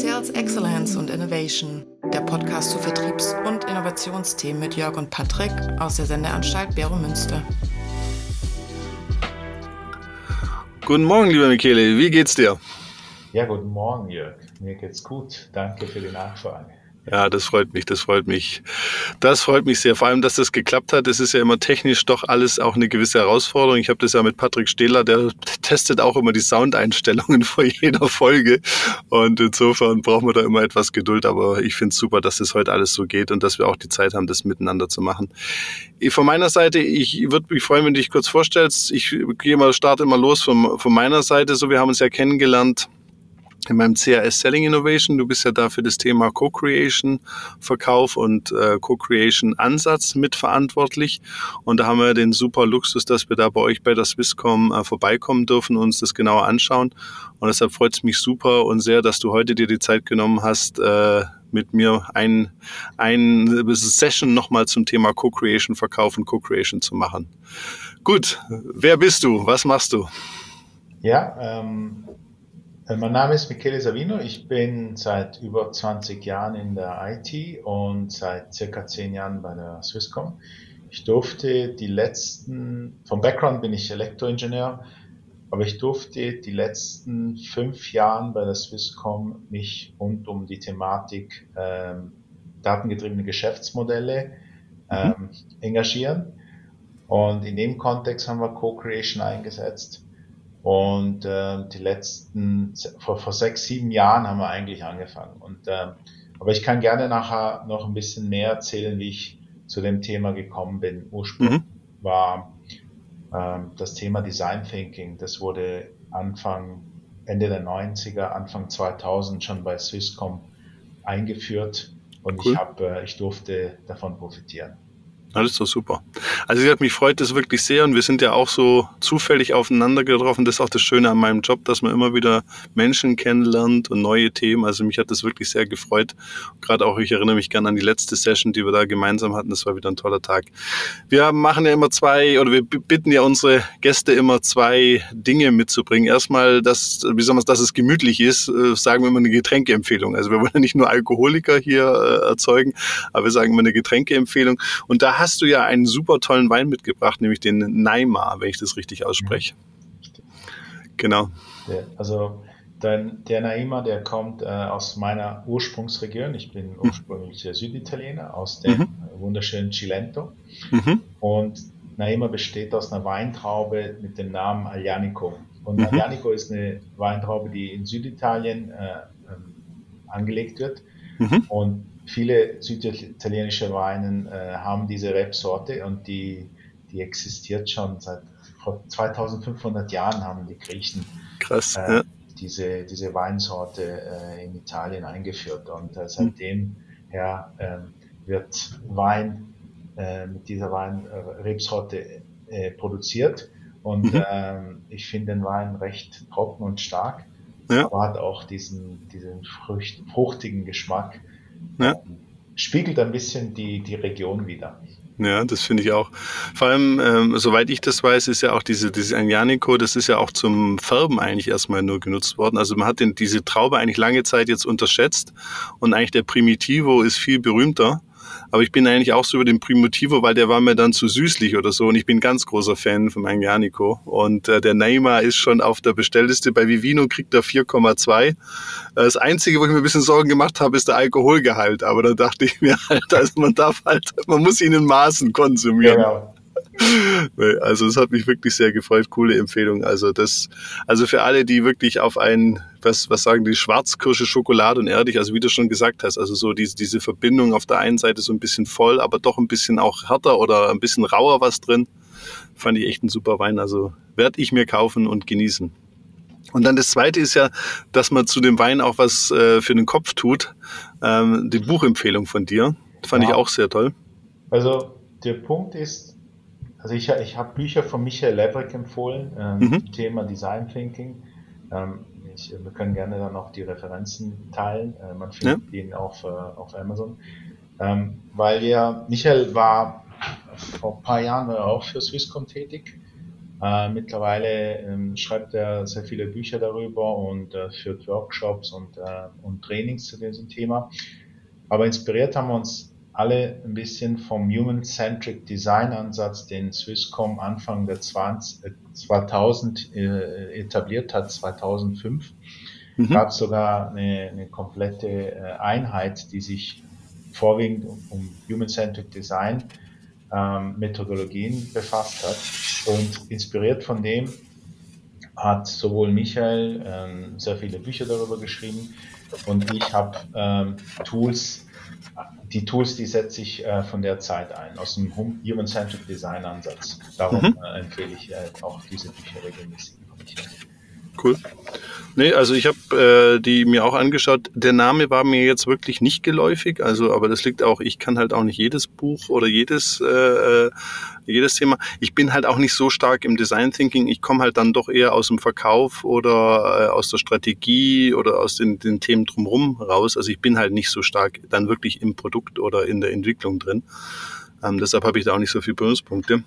Sales Excellence und Innovation, der Podcast zu Vertriebs- und Innovationsthemen mit Jörg und Patrick aus der Sendeanstalt Bero Münster. Guten Morgen, lieber Michele, wie geht's dir? Ja, guten Morgen, Jörg. Mir geht's gut. Danke für die Nachfrage. Ja, das freut mich, das freut mich. Das freut mich sehr. Vor allem, dass das geklappt hat. Es ist ja immer technisch doch alles auch eine gewisse Herausforderung. Ich habe das ja mit Patrick Stehler, der testet auch immer die Soundeinstellungen vor jeder Folge. Und insofern brauchen wir da immer etwas Geduld. Aber ich finde es super, dass das heute alles so geht und dass wir auch die Zeit haben, das miteinander zu machen. Von meiner Seite, ich würde mich freuen, wenn du dich kurz vorstellst. Ich gehe mal, starte immer los von, von meiner Seite. So, wir haben uns ja kennengelernt in meinem CRS Selling Innovation. Du bist ja da für das Thema Co-Creation, Verkauf und äh, Co-Creation Ansatz mitverantwortlich. Und da haben wir den super Luxus, dass wir da bei euch bei der Swisscom äh, vorbeikommen dürfen und uns das genauer anschauen. Und deshalb freut es mich super und sehr, dass du heute dir die Zeit genommen hast, äh, mit mir ein, ein Session nochmal zum Thema Co-Creation, Verkauf und Co-Creation zu machen. Gut, wer bist du? Was machst du? Ja, ähm, äh, mein Name ist Michele Savino. Ich bin seit über 20 Jahren in der IT und seit circa 10 Jahren bei der Swisscom. Ich durfte die letzten, vom Background bin ich Elektroingenieur, aber ich durfte die letzten fünf Jahren bei der Swisscom mich rund um die Thematik ähm, datengetriebene Geschäftsmodelle mhm. ähm, mhm. engagieren. Und in dem Kontext haben wir Co-Creation eingesetzt und äh, die letzten, vor, vor sechs, sieben Jahren haben wir eigentlich angefangen. Und, äh, aber ich kann gerne nachher noch ein bisschen mehr erzählen, wie ich zu dem Thema gekommen bin. Ursprünglich mhm. war äh, das Thema Design Thinking. Das wurde Anfang, Ende der 90er, Anfang 2000 schon bei Swisscom eingeführt. Und cool. ich, hab, äh, ich durfte davon profitieren. Das ist doch super. Also wie gesagt, mich freut das wirklich sehr und wir sind ja auch so zufällig aufeinander getroffen. Das ist auch das Schöne an meinem Job, dass man immer wieder Menschen kennenlernt und neue Themen. Also mich hat das wirklich sehr gefreut. Gerade auch, ich erinnere mich gerne an die letzte Session, die wir da gemeinsam hatten. Das war wieder ein toller Tag. Wir machen ja immer zwei oder wir bitten ja unsere Gäste immer zwei Dinge mitzubringen. Erstmal, dass, wie soll man dass es gemütlich ist, äh, sagen wir immer eine Getränkeempfehlung. Also wir wollen ja nicht nur Alkoholiker hier äh, erzeugen, aber wir sagen immer eine Getränkeempfehlung. Und da hast du ja einen super tollen Wein mitgebracht, nämlich den Neymar, wenn ich das richtig ausspreche. Genau. Ja, also der, der Naima, der kommt äh, aus meiner Ursprungsregion. Ich bin mhm. ursprünglich mhm. Süditaliener aus dem mhm. wunderschönen Cilento. Mhm. Und Naima besteht aus einer Weintraube mit dem Namen Aglianico. Und mhm. Aglianico ist eine Weintraube, die in Süditalien äh, ähm, angelegt wird. Mhm. Und viele süditalienische Weinen äh, haben diese Rebsorte und die, die existiert schon seit vor 2500 Jahren haben die Griechen Krass, äh, ja. diese, diese Weinsorte äh, in Italien eingeführt und äh, seitdem ja, ähm, wird Wein äh, mit dieser Weinrebsorte äh, produziert und mhm. ähm, ich finde den Wein recht trocken und stark, ja. aber hat auch diesen, diesen frucht, fruchtigen Geschmack ja. Spiegelt ein bisschen die, die Region wieder. Ja, das finde ich auch. Vor allem, ähm, soweit ich das weiß, ist ja auch diese, diese Agnanico, das ist ja auch zum Färben eigentlich erstmal nur genutzt worden. Also man hat den, diese Traube eigentlich lange Zeit jetzt unterschätzt und eigentlich der Primitivo ist viel berühmter. Aber ich bin eigentlich auch so über den Primitivo, weil der war mir dann zu süßlich oder so. Und ich bin ganz großer Fan von Agnanico. Und äh, der Neymar ist schon auf der Bestellliste. Bei Vivino kriegt er 4,2. Das Einzige, wo ich mir ein bisschen Sorgen gemacht habe, ist der Alkoholgehalt. Aber da dachte ich mir halt, also man darf halt, man muss ihn in Maßen konsumieren. Genau also es hat mich wirklich sehr gefreut. Coole Empfehlung. Also das, also für alle, die wirklich auf ein, was, was sagen die, Schwarzkirsche, Schokolade und erdig, also wie du schon gesagt hast, also so diese, diese Verbindung auf der einen Seite so ein bisschen voll, aber doch ein bisschen auch härter oder ein bisschen rauer was drin. Fand ich echt ein super Wein. Also werde ich mir kaufen und genießen. Und dann das Zweite ist ja, dass man zu dem Wein auch was äh, für den Kopf tut. Ähm, die Buchempfehlung von dir fand ja. ich auch sehr toll. Also der Punkt ist, also ich, ich habe Bücher von Michael Lebrick empfohlen ähm, mhm. zum Thema Design Thinking. Ähm, ich, wir können gerne dann auch die Referenzen teilen. Äh, man findet ja. ihn auf, äh, auf Amazon. Ähm, weil ja, Michael war vor ein paar Jahren war auch für Swisscom tätig Äh, mittlerweile ähm, schreibt er sehr viele Bücher darüber und äh, führt Workshops und, äh, und Trainings zu diesem Thema. Aber inspiriert haben wir uns alle ein bisschen vom Human-Centric Design-Ansatz, den Swisscom Anfang der 20, 2000 äh, etabliert hat, 2005. Mhm. Gab sogar eine, eine komplette äh, Einheit, die sich vorwiegend um, um Human-Centric Design ähm, Methodologien befasst hat. Und inspiriert von dem hat sowohl Michael ähm, sehr viele Bücher darüber geschrieben und ich habe ähm, Tools, die Tools, die setze ich äh, von der Zeit ein, aus dem Human-Centric Design Ansatz. Darum mhm. äh, empfehle ich äh, auch diese Bücher regelmäßig. Cool. Nee, also ich habe äh, die mir auch angeschaut. Der Name war mir jetzt wirklich nicht geläufig, also aber das liegt auch, ich kann halt auch nicht jedes Buch oder jedes äh, äh, jedes Thema. Ich bin halt auch nicht so stark im Design Thinking. Ich komme halt dann doch eher aus dem Verkauf oder äh, aus der Strategie oder aus den, den Themen drumherum raus. Also ich bin halt nicht so stark dann wirklich im Produkt oder in der Entwicklung drin. Ähm, deshalb habe ich da auch nicht so viele Berührungspunkte.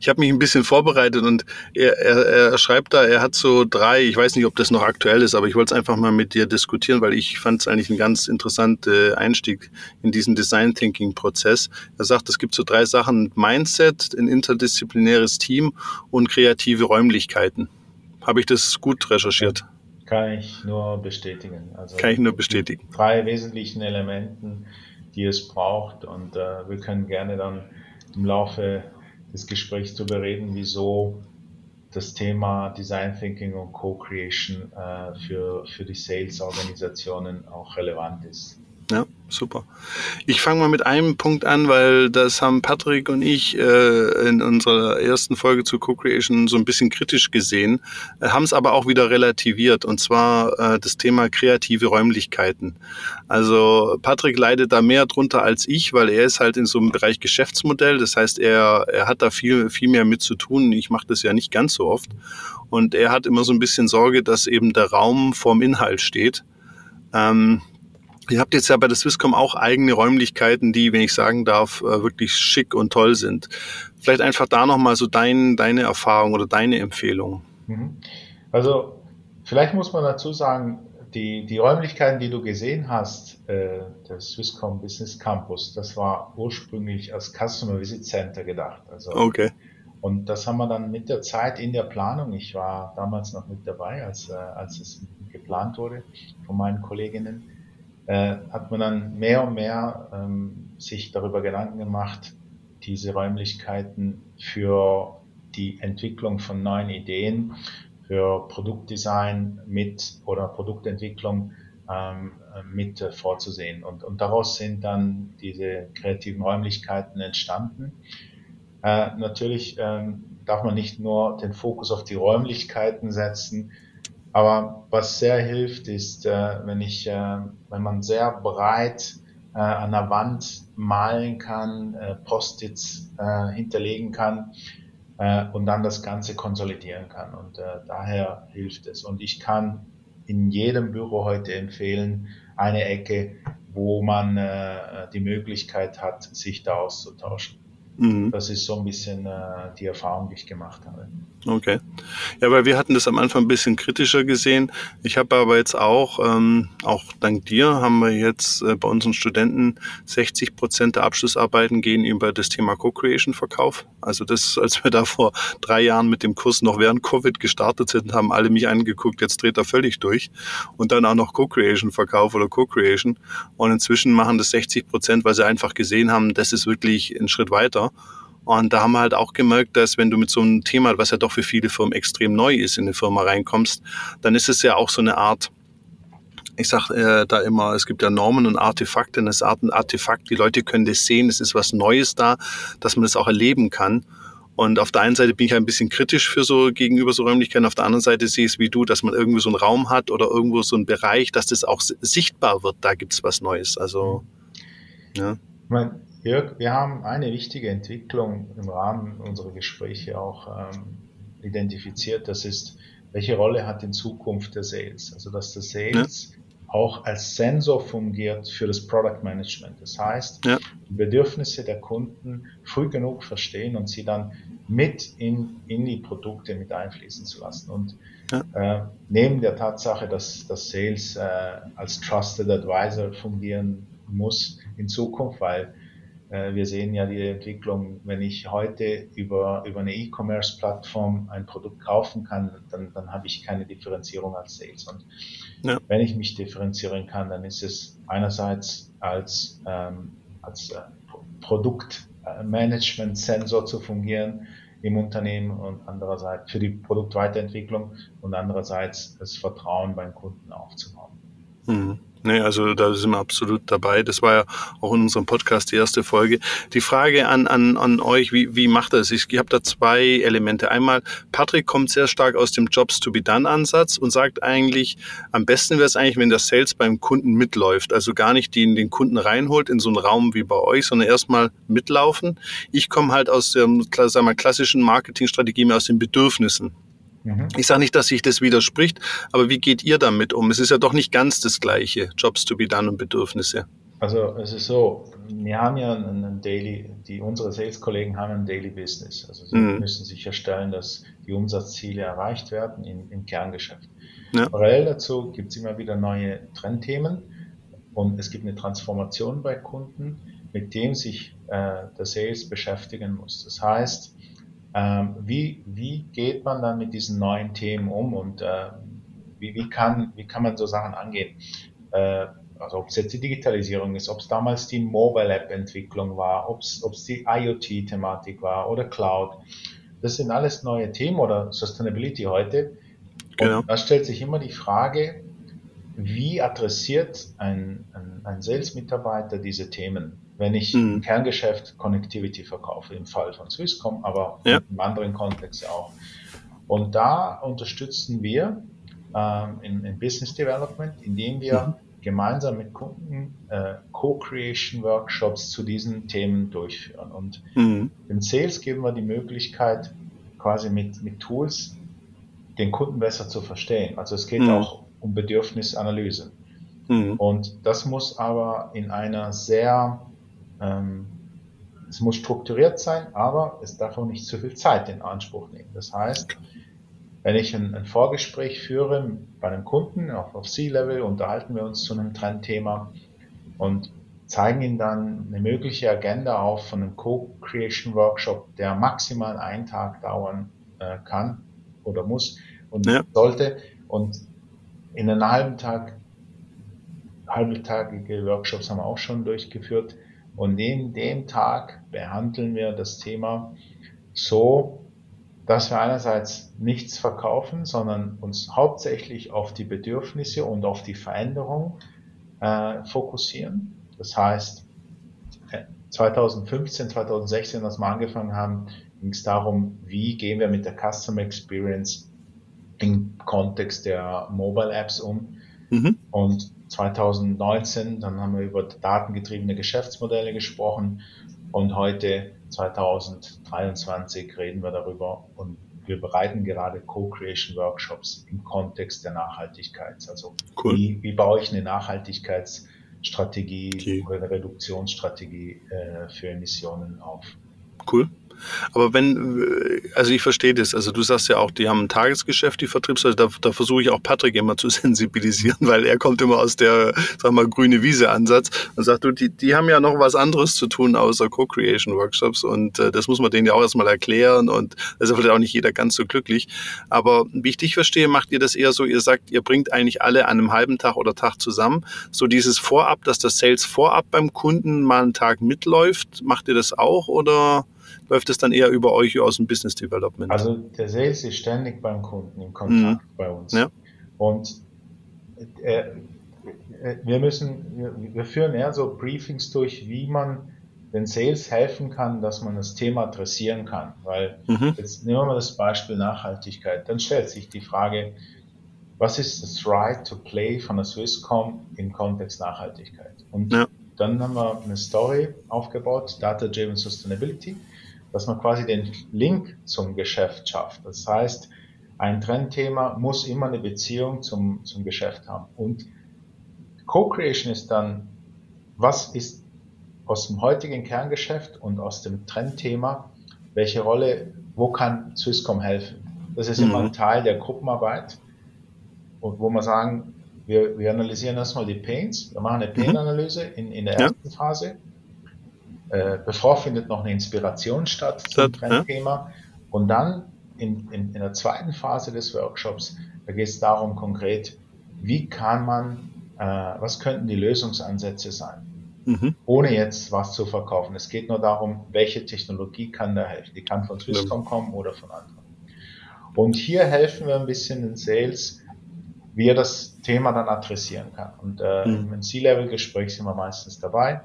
Ich habe mich ein bisschen vorbereitet und er, er, er schreibt da, er hat so drei, ich weiß nicht, ob das noch aktuell ist, aber ich wollte es einfach mal mit dir diskutieren, weil ich fand es eigentlich ein ganz interessanter Einstieg in diesen Design Thinking Prozess. Er sagt, es gibt so drei Sachen, Mindset, ein interdisziplinäres Team und kreative Räumlichkeiten. Habe ich das gut recherchiert? Kann ich nur bestätigen. Also Kann ich nur bestätigen. Drei wesentlichen Elementen, die es braucht und äh, wir können gerne dann im Laufe des Gesprächs darüber reden, wieso das Thema Design Thinking und Co-Creation äh, für, für die Sales-Organisationen auch relevant ist. Ja, super. Ich fange mal mit einem Punkt an, weil das haben Patrick und ich äh, in unserer ersten Folge zu Co-Creation so ein bisschen kritisch gesehen, äh, haben es aber auch wieder relativiert und zwar äh, das Thema kreative Räumlichkeiten. Also Patrick leidet da mehr drunter als ich, weil er ist halt in so einem Bereich Geschäftsmodell, das heißt, er, er hat da viel, viel mehr mit zu tun. Ich mache das ja nicht ganz so oft und er hat immer so ein bisschen Sorge, dass eben der Raum vorm Inhalt steht. Ähm, Ihr habt jetzt ja bei der Swisscom auch eigene Räumlichkeiten, die, wenn ich sagen darf, äh, wirklich schick und toll sind. Vielleicht einfach da nochmal so dein, deine Erfahrung oder deine Empfehlung. Mhm. Also vielleicht muss man dazu sagen, die, die Räumlichkeiten, die du gesehen hast, äh, der Swisscom Business Campus, das war ursprünglich als Customer Visit Center gedacht. Also, okay. Und das haben wir dann mit der Zeit in der Planung, ich war damals noch mit dabei, als, äh, als es geplant wurde von meinen Kolleginnen, äh, hat man dann mehr und mehr ähm, sich darüber Gedanken gemacht, diese Räumlichkeiten für die Entwicklung von neuen Ideen, für Produktdesign mit oder Produktentwicklung ähm, mit äh, vorzusehen. Und, und daraus sind dann diese kreativen Räumlichkeiten entstanden. Äh, natürlich ähm, darf man nicht nur den Fokus auf die Räumlichkeiten setzen, aber was sehr hilft, ist, äh, wenn ich, äh, wenn man sehr breit äh, an der Wand malen kann, Post-its hinterlegen kann und dann das Ganze konsolidieren kann. Und daher hilft es. Und ich kann in jedem Büro heute empfehlen, eine Ecke, wo man die Möglichkeit hat, sich da auszutauschen. Mhm. Das ist so ein bisschen äh, die Erfahrung, die ich gemacht habe. Okay. Ja, weil wir hatten das am Anfang ein bisschen kritischer gesehen. Ich habe aber jetzt auch, ähm, auch dank dir, haben wir jetzt äh, bei unseren Studenten 60 Prozent der Abschlussarbeiten gehen über das Thema Co-Creation Verkauf. Also das, als wir da vor drei Jahren mit dem Kurs noch während Covid gestartet sind, haben alle mich angeguckt, jetzt dreht er völlig durch. Und dann auch noch Co-Creation Verkauf oder Co-Creation. Und inzwischen machen das 60 Prozent, weil sie einfach gesehen haben, das ist wirklich ein Schritt weiter. Und da haben wir halt auch gemerkt, dass wenn du mit so einem Thema, was ja doch für viele Firmen extrem neu ist, in eine Firma reinkommst, dann ist es ja auch so eine Art, ich sage äh, da immer, es gibt ja Normen und Artefakte, das ist ein Artefakt, die Leute können das sehen, es ist was Neues da, dass man das auch erleben kann. Und auf der einen Seite bin ich ein bisschen kritisch für so gegenüber so Räumlichkeiten, auf der anderen Seite sehe ich es wie du, dass man irgendwo so einen Raum hat oder irgendwo so einen Bereich, dass das auch sichtbar wird, da gibt es was Neues. Also, ja. Mein, Jörg, wir haben eine wichtige Entwicklung im Rahmen unserer Gespräche auch ähm, identifiziert. Das ist, welche Rolle hat in Zukunft der Sales? Also, dass der Sales ja. auch als Sensor fungiert für das Product Management. Das heißt, ja. die Bedürfnisse der Kunden früh genug verstehen und sie dann mit in, in die Produkte mit einfließen zu lassen. Und ja. äh, neben der Tatsache, dass, dass Sales äh, als Trusted Advisor fungieren muss in Zukunft, weil wir sehen ja die Entwicklung, wenn ich heute über, über eine E-Commerce-Plattform ein Produkt kaufen kann, dann, dann habe ich keine Differenzierung als Sales. Und ja. wenn ich mich differenzieren kann, dann ist es einerseits als, ähm, als äh, Produktmanagement-Sensor zu fungieren im Unternehmen und andererseits für die Produktweiterentwicklung und andererseits das Vertrauen beim Kunden aufzubauen. Mhm. Nee, also da sind wir absolut dabei. Das war ja auch in unserem Podcast die erste Folge. Die Frage an, an, an euch, wie, wie macht das? Ich, habe da zwei Elemente. Einmal, Patrick kommt sehr stark aus dem Jobs to be done Ansatz und sagt eigentlich, am besten wäre es eigentlich, wenn der Sales beim Kunden mitläuft. Also gar nicht den, den Kunden reinholt in so einen Raum wie bei euch, sondern erstmal mitlaufen. Ich komme halt aus der sagen wir, klassischen Marketingstrategie mehr aus den Bedürfnissen. Mhm. Ich sage nicht, dass sich das widerspricht, aber wie geht ihr damit um? Es ist ja doch nicht ganz das Gleiche, Jobs to be done und Bedürfnisse. Also es ist so, wir haben ja einen Daily, die unsere Sales-Kollegen haben ein Daily Business. Also sie mhm. müssen sicherstellen, dass die Umsatzziele erreicht werden im, im Kerngeschäft. Ja. Parallel dazu gibt es immer wieder neue Trendthemen und es gibt eine Transformation bei Kunden, mit dem sich äh, der Sales beschäftigen muss. Das heißt, ähm, wie, wie geht man dann mit diesen neuen Themen um und äh, wie, wie, kann, wie kann man so Sachen angehen? Äh, also ob es jetzt die Digitalisierung ist, ob es damals die Mobile App Entwicklung war, ob es die IoT Thematik war oder Cloud. Das sind alles neue Themen oder Sustainability heute. Genau. Und da stellt sich immer die Frage, wie adressiert ein, ein, ein Sales-Mitarbeiter diese Themen? Wenn ich mhm. im Kerngeschäft Connectivity verkaufe, im Fall von Swisscom, aber ja. im anderen Kontext auch. Und da unterstützen wir ähm, in, in, Business Development, indem wir mhm. gemeinsam mit Kunden äh, Co-Creation Workshops zu diesen Themen durchführen. Und mhm. im Sales geben wir die Möglichkeit, quasi mit, mit Tools den Kunden besser zu verstehen. Also es geht mhm. auch um Bedürfnisanalyse. Mhm. Und das muss aber in einer sehr ähm, es muss strukturiert sein, aber es darf auch nicht zu viel Zeit in Anspruch nehmen. Das heißt, wenn ich ein, ein Vorgespräch führe bei einem Kunden auf, auf C-Level, unterhalten wir uns zu einem Trendthema und zeigen ihm dann eine mögliche Agenda auf von einem Co-Creation Workshop, der maximal einen Tag dauern äh, kann oder muss und ja. sollte. Und in einem halben Tag, halbtagige Workshops haben wir auch schon durchgeführt, und in dem Tag behandeln wir das Thema so, dass wir einerseits nichts verkaufen, sondern uns hauptsächlich auf die Bedürfnisse und auf die Veränderung äh, fokussieren. Das heißt, 2015, 2016, als wir angefangen haben, ging es darum, wie gehen wir mit der Customer Experience im Kontext der Mobile Apps um. Mhm. Und 2019, dann haben wir über datengetriebene Geschäftsmodelle gesprochen und heute 2023 reden wir darüber und wir bereiten gerade Co-Creation Workshops im Kontext der Nachhaltigkeit. Also cool. wie, wie baue ich eine Nachhaltigkeitsstrategie okay. oder eine Reduktionsstrategie äh, für Emissionen auf? Cool. Aber wenn, also ich verstehe das, also du sagst ja auch, die haben ein Tagesgeschäft, die Vertriebsleute, da, da versuche ich auch Patrick immer zu sensibilisieren, weil er kommt immer aus der, sag mal, grüne Wiese-Ansatz und sagt, du, die, die haben ja noch was anderes zu tun außer Co-Creation-Workshops und äh, das muss man denen ja auch erstmal erklären und da ist vielleicht auch nicht jeder ganz so glücklich. Aber wie ich dich verstehe, macht ihr das eher so, ihr sagt, ihr bringt eigentlich alle an einem halben Tag oder Tag zusammen. So dieses Vorab, dass das Sales vorab beim Kunden mal einen Tag mitläuft, macht ihr das auch oder? Läuft es dann eher über euch aus dem Business Development? Also der Sales ist ständig beim Kunden im Kontakt mhm. bei uns. Ja. Und äh, wir müssen, wir, wir führen eher so Briefings durch, wie man den Sales helfen kann, dass man das Thema adressieren kann. Weil mhm. jetzt nehmen wir mal das Beispiel Nachhaltigkeit. Dann stellt sich die Frage, was ist das Right to Play von der Swisscom im Kontext Nachhaltigkeit? Und ja. dann haben wir eine Story aufgebaut, Data Driven Sustainability dass man quasi den Link zum Geschäft schafft. Das heißt, ein Trendthema muss immer eine Beziehung zum, zum Geschäft haben. Und Co-Creation ist dann, was ist aus dem heutigen Kerngeschäft und aus dem Trendthema, welche Rolle wo kann Swisscom helfen? Das ist immer ein mhm. Teil der Gruppenarbeit und wo wir sagen, wir, wir analysieren erstmal die Pains, wir machen eine mhm. Pain-Analyse in, in der ersten ja. Phase. Äh, bevor findet noch eine Inspiration statt zum Trendthema. Und dann in, in, in der zweiten Phase des Workshops, da geht es darum konkret, wie kann man, äh, was könnten die Lösungsansätze sein? Mhm. ohne jetzt was zu verkaufen. Es geht nur darum, welche Technologie kann da helfen. Die kann von Swisscom kommen oder von anderen. Und hier helfen wir ein bisschen den Sales, wie er das Thema dann adressieren kann. Und äh, mhm. im C-Level-Gespräch sind wir meistens dabei.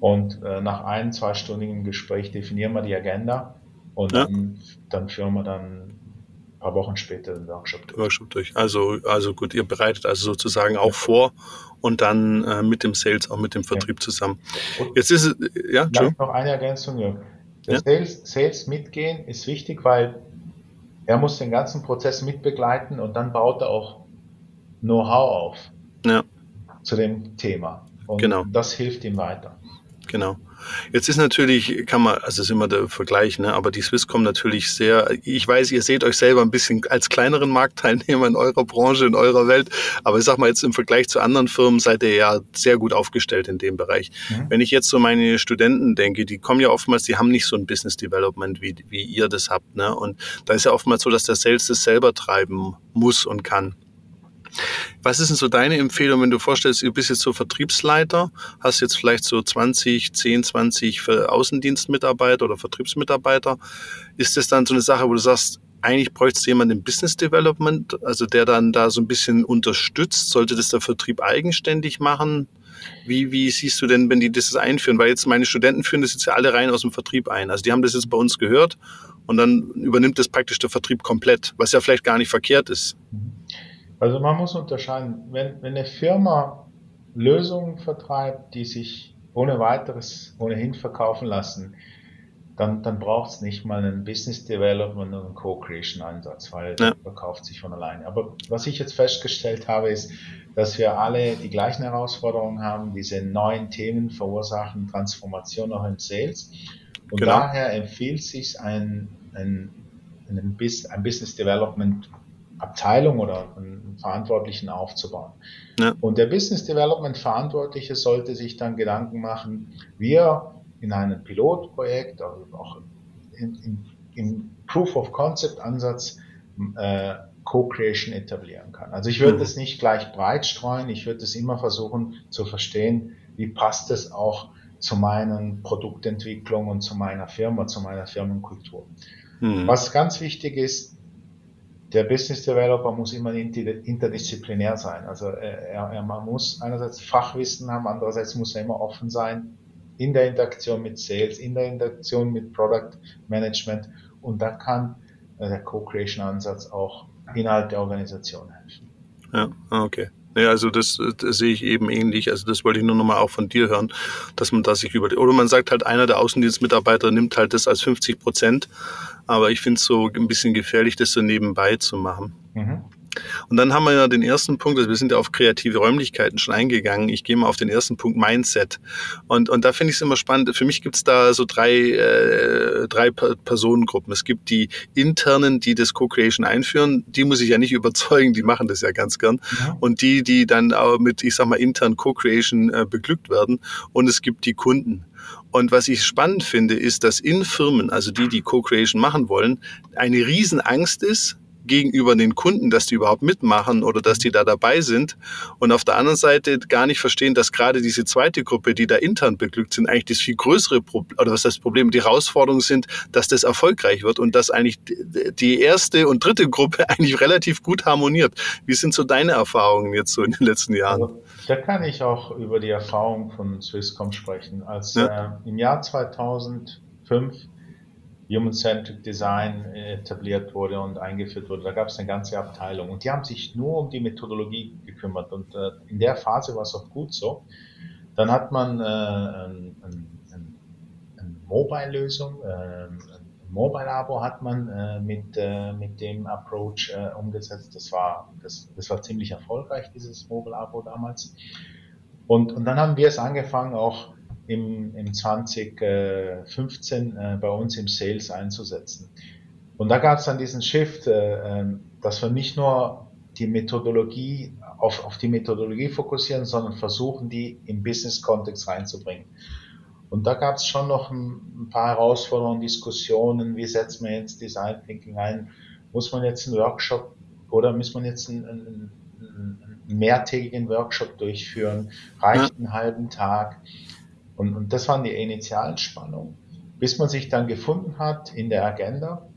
Und äh, nach ein, zweistündigen Gespräch definieren wir die Agenda und ja. dann, dann führen wir dann ein paar Wochen später den Workshop durch. Workshop durch. Also, also gut, ihr bereitet also sozusagen auch ja. vor und dann äh, mit dem Sales, auch mit dem Vertrieb ja. zusammen. Und Jetzt ist es, ja, noch eine Ergänzung. Der ja. Sales, Sales mitgehen ist wichtig, weil er muss den ganzen Prozess mitbegleiten und dann baut er auch Know-how auf ja. zu dem Thema. Und genau. das hilft ihm weiter. Genau. Jetzt ist natürlich, kann man, also ist immer der Vergleich, ne? aber die Swisscom natürlich sehr, ich weiß, ihr seht euch selber ein bisschen als kleineren Marktteilnehmer in eurer Branche, in eurer Welt, aber ich sag mal jetzt im Vergleich zu anderen Firmen seid ihr ja sehr gut aufgestellt in dem Bereich. Mhm. Wenn ich jetzt so meine Studenten denke, die kommen ja oftmals, die haben nicht so ein Business Development, wie, wie ihr das habt. Ne? Und da ist ja oftmals so, dass der Sales das selber treiben muss und kann. Was ist denn so deine Empfehlung, wenn du vorstellst, du bist jetzt so Vertriebsleiter, hast jetzt vielleicht so 20, 10, 20 Außendienstmitarbeiter oder Vertriebsmitarbeiter. Ist das dann so eine Sache, wo du sagst, eigentlich bräuchte es jemanden im Business Development, also der dann da so ein bisschen unterstützt? Sollte das der Vertrieb eigenständig machen? Wie, wie siehst du denn, wenn die das einführen? Weil jetzt meine Studenten führen das jetzt ja alle rein aus dem Vertrieb ein. Also die haben das jetzt bei uns gehört und dann übernimmt das praktisch der Vertrieb komplett, was ja vielleicht gar nicht verkehrt ist. Also man muss unterscheiden, wenn, wenn eine Firma Lösungen vertreibt, die sich ohne weiteres ohnehin verkaufen lassen, dann, dann braucht es nicht mal einen Business Development und einen Co-Creation Ansatz, weil ja. verkauft sich von alleine. Aber was ich jetzt festgestellt habe, ist, dass wir alle die gleichen Herausforderungen haben. Diese neuen Themen verursachen Transformation auch in Sales. Und genau. daher empfiehlt sich ein, ein, ein, ein Business Development Abteilung oder einen Verantwortlichen aufzubauen. Ja. Und der Business Development Verantwortliche sollte sich dann Gedanken machen, wie er in einem Pilotprojekt, also auch in, in, im Proof of Concept Ansatz äh, Co-Creation etablieren kann. Also ich würde mhm. das nicht gleich breit streuen, ich würde es immer versuchen zu verstehen, wie passt es auch zu meinen Produktentwicklung und zu meiner Firma, zu meiner Firmenkultur. Mhm. Was ganz wichtig ist, der Business Developer muss immer interdisziplinär sein. Also äh, er, er, man muss einerseits Fachwissen haben, andererseits muss er immer offen sein in der Interaktion mit Sales, in der Interaktion mit Product Management und da kann äh, der Co-Creation-Ansatz auch innerhalb der Organisation helfen. Ja, ah, okay. Ja, also das, das sehe ich eben ähnlich. Also das wollte ich nur nochmal auch von dir hören, dass man da sich über oder man sagt halt, einer der Außendienstmitarbeiter nimmt halt das als 50 Prozent aber ich finde es so ein bisschen gefährlich, das so nebenbei zu machen. Mhm. Und dann haben wir ja den ersten Punkt, also wir sind ja auf kreative Räumlichkeiten schon eingegangen. Ich gehe mal auf den ersten Punkt Mindset. Und, und da finde ich es immer spannend. Für mich gibt es da so drei, äh, drei Personengruppen. Es gibt die internen, die das Co-Creation einführen. Die muss ich ja nicht überzeugen, die machen das ja ganz gern. Ja. Und die, die dann auch mit, ich sag mal, intern Co-Creation äh, beglückt werden. Und es gibt die Kunden. Und was ich spannend finde, ist, dass in Firmen, also die, die Co-Creation machen wollen, eine Riesenangst ist, gegenüber den Kunden, dass die überhaupt mitmachen oder dass die da dabei sind. Und auf der anderen Seite gar nicht verstehen, dass gerade diese zweite Gruppe, die da intern beglückt sind, eigentlich das viel größere Problem, oder was das Problem, die Herausforderung sind, dass das erfolgreich wird und dass eigentlich die erste und dritte Gruppe eigentlich relativ gut harmoniert. Wie sind so deine Erfahrungen jetzt so in den letzten Jahren? Also, da kann ich auch über die Erfahrung von Swisscom sprechen. Als ja. äh, im Jahr 2005 Human-Centric Design etabliert wurde und eingeführt wurde. Da gab es eine ganze Abteilung und die haben sich nur um die Methodologie gekümmert und äh, in der Phase war es auch gut so. Dann hat man äh, ein, ein, ein, eine Mobile-Lösung, äh, ein Mobile-Abo hat man äh, mit, äh, mit dem Approach äh, umgesetzt. Das war, das, das war ziemlich erfolgreich, dieses Mobile-Abo damals. Und, und dann haben wir es angefangen, auch im, im 2015 äh, bei uns im Sales einzusetzen. Und da gab es dann diesen Shift, äh, ähm, dass wir nicht nur die Methodologie auf, auf die Methodologie fokussieren, sondern versuchen, die im Business-Kontext reinzubringen. Und da gab es schon noch ein, ein, paar Herausforderungen, Diskussionen, wie setzt man jetzt Design Thinking ein? Muss man jetzt einen Workshop oder muss man jetzt einen, einen, einen mehrtägigen Workshop durchführen? Reicht einen halben Tag? Und, und das waren die initialen Spannungen, bis man sich dann gefunden hat in der Agenda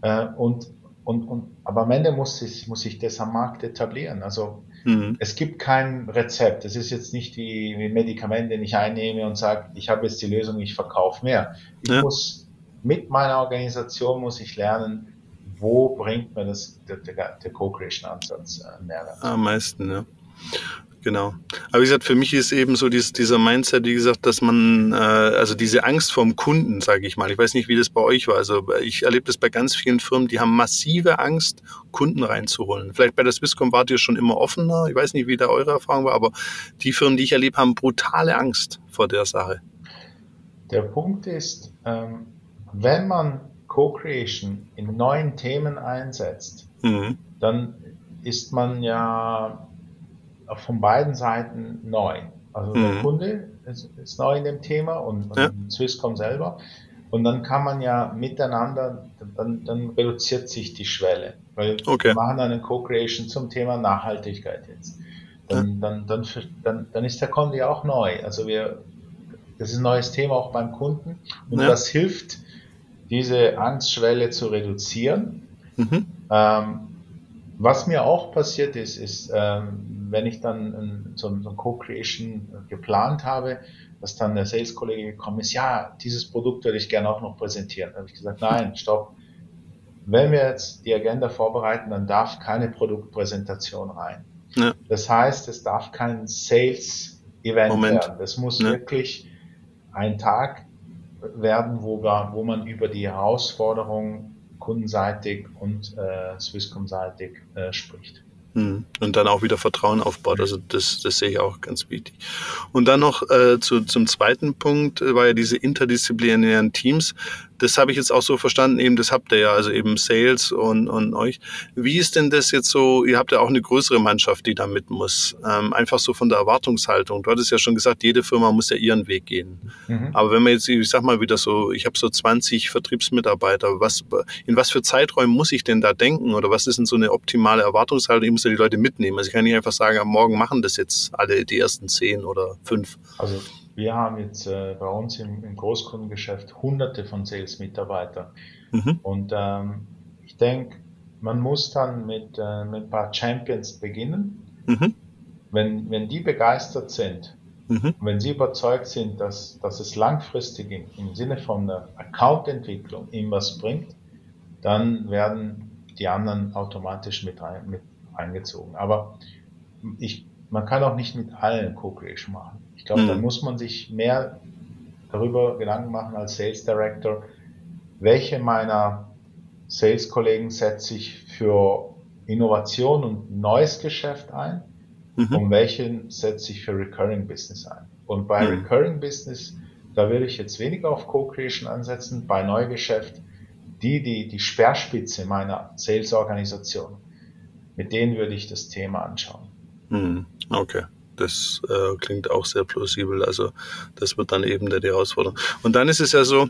äh, und, und, und, aber am Ende muss sich, muss sich das am Markt etablieren. Also mhm. es gibt kein Rezept. Es ist jetzt nicht die Medikamente, die ich einnehme und sage, ich habe jetzt die Lösung, ich verkaufe mehr. Ich ja. muss mit meiner Organisation muss ich lernen, wo bringt mir das der, der, der Co-Creation-Ansatz äh, Mehrwert. Am meisten, ja. Genau. Aber wie gesagt, für mich ist eben so dieses, dieser Mindset, wie gesagt, dass man, äh, also diese Angst vorm Kunden, sage ich mal. Ich weiß nicht, wie das bei euch war. Also ich erlebe das bei ganz vielen Firmen, die haben massive Angst, Kunden reinzuholen. Vielleicht bei der Swisscom wart ihr schon immer offener. Ich weiß nicht, wie da eure Erfahrung war, aber die Firmen, die ich erlebe, haben brutale Angst vor der Sache. Der Punkt ist, ähm, wenn man Co-Creation in neuen Themen einsetzt, mhm. dann ist man ja von beiden Seiten neu. Also mhm. der Kunde ist, ist, neu in dem Thema und, und ja. Swisscom selber. Und dann kann man ja miteinander, dann, dann reduziert sich die Schwelle. Weil okay. wir machen einen Co-Creation zum Thema Nachhaltigkeit jetzt. Dann, ja. dann, dann, dann, dann ist der Kunde ja auch neu. Also wir, das ist ein neues Thema auch beim Kunden. Und ja. das hilft, diese Angstschwelle zu reduzieren. Mhm. Ähm, was mir auch passiert ist, ist, ähm, wenn ich dann ein, so, ein, Co-Creation geplant habe, dass dann der Sales-Kollege gekommen ist, ja, dieses Produkt würde ich gerne auch noch präsentieren. Da habe ich gesagt, nein, stopp. Wenn wir jetzt die Agenda vorbereiten, dann darf keine Produktpräsentation rein. Ja. Das heißt, es darf kein Sales-Event werden. Das muss ja. wirklich ein Tag werden, wo, wir, wo man über die Herausforderungen kundenseitig und äh, Swisscom-seitig äh, spricht. Hm. Und dann auch wieder Vertrauen aufbaut. Also das, das sehe ich auch ganz wichtig. Und dann noch äh, zu, zum zweiten Punkt äh, war ja diese interdisziplinären Teams das habe ich jetzt auch so verstanden, eben das habt ihr ja, also eben Sales und, und euch. Wie ist denn das jetzt so, ihr habt ja auch eine größere Mannschaft, die da mit muss, ähm, einfach so von der Erwartungshaltung. Du hattest ja schon gesagt, jede Firma muss ja ihren Weg gehen. Mhm. Aber wenn man jetzt, ich sag mal wieder so, ich habe so 20 Vertriebsmitarbeiter, was, in was für Zeiträumen muss ich denn da denken oder was ist denn so eine optimale Erwartungshaltung? Ich muss ja die Leute mitnehmen. Also ich kann nicht einfach sagen, am Morgen machen das jetzt alle die ersten zehn oder fünf. Also wir haben jetzt äh, bei uns im, im, Großkundengeschäft hunderte von Sales-Mitarbeitern. Mhm. Und ähm, ich denke, man muss dann mit, äh, mit ein paar Champions beginnen. Mhm. Wenn, wenn die begeistert sind, mhm. wenn sie überzeugt sind, dass, dass es langfristig im, im Sinne von der Account-Entwicklung ihm was bringt, dann werden die anderen automatisch mit, rein, mit eingezogen. Aber ich, man kann auch nicht mit allen Co-Creation machen. Ich glaube, mhm. da muss man sich mehr darüber Gedanken machen als Sales Director, welche meiner Sales-Kollegen setze ich für Innovation und neues Geschäft ein mhm. und welchen setze ich für Recurring Business ein. Und bei mhm. Recurring Business, da würde ich jetzt weniger auf Co-Creation ansetzen, bei Neugeschäft, die, die, die Speerspitze meiner Sales-Organisation, mit denen würde ich das Thema anschauen. Mhm. Okay. Das äh, klingt auch sehr plausibel. Also das wird dann eben der die Herausforderung. Und dann ist es ja so,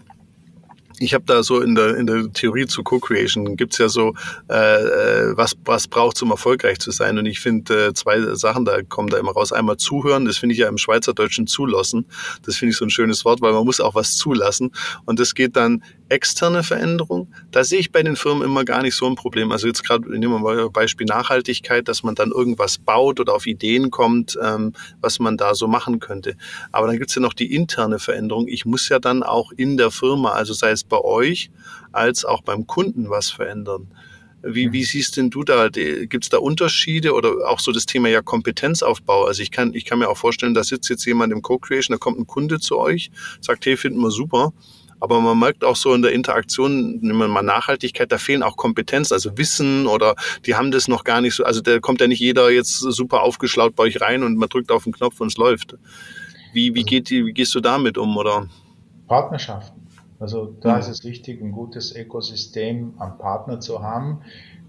ich habe da so in der, in der Theorie zu Co-Creation gibt's ja so, äh, äh was, was braucht um erfolgreich zu sein. Und ich finde äh, zwei Sachen, da kommen da immer raus. Einmal zuhören, das finde ich ja im Schweizerdeutschen zulassen. Das finde ich so ein schönes Wort, weil man muss auch was zulassen. Und das geht dann externe Veränderung. Da sehe ich bei den Firmen immer gar nicht so ein Problem. Also jetzt gerade nehmen wir mal Beispiel Nachhaltigkeit, dass man dann irgendwas baut oder auf Ideen kommt, ähm, was man da so machen könnte. Aber dann gibt's ja noch die interne Veränderung. Ich muss ja dann auch in der Firma, also sei es bei euch als auch beim Kunden was verändern. Wie, wie siehst denn du da? Gibt es da Unterschiede oder auch so das Thema ja Kompetenzaufbau? Also ich kann, ich kann mir auch vorstellen, da sitzt jetzt jemand im Co-Creation, da kommt ein Kunde zu euch, sagt, hey, finden wir super. Aber man merkt auch so in der Interaktion, nehmen wir mal Nachhaltigkeit, da fehlen auch Kompetenzen, also Wissen oder die haben das noch gar nicht so. Also da kommt ja nicht jeder jetzt super aufgeschlaut bei euch rein und man drückt auf den Knopf und es läuft. Wie, wie, geht, wie gehst du damit um? Oder? Partnerschaften. Also da ist es wichtig, ein gutes Ökosystem an Partner zu haben,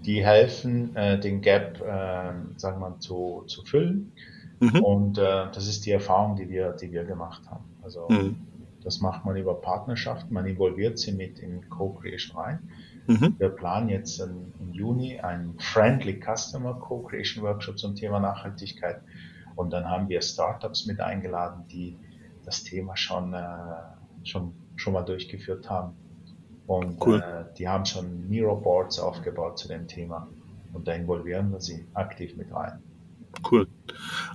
die helfen, äh, den Gap, äh, sagen wir, zu, zu füllen. Mhm. Und äh, das ist die Erfahrung, die wir, die wir gemacht haben. Also mhm. Das macht man über Partnerschaften, man involviert sie mit in Co-Creation rein. Mhm. Wir planen jetzt im Juni einen Friendly Customer Co-Creation Workshop zum Thema Nachhaltigkeit. Und dann haben wir Startups mit eingeladen, die das Thema schon, äh, schon, schon mal durchgeführt haben. Und cool. äh, die haben schon Miro-Boards aufgebaut zu dem Thema. Und da involvieren wir sie aktiv mit rein. Cool.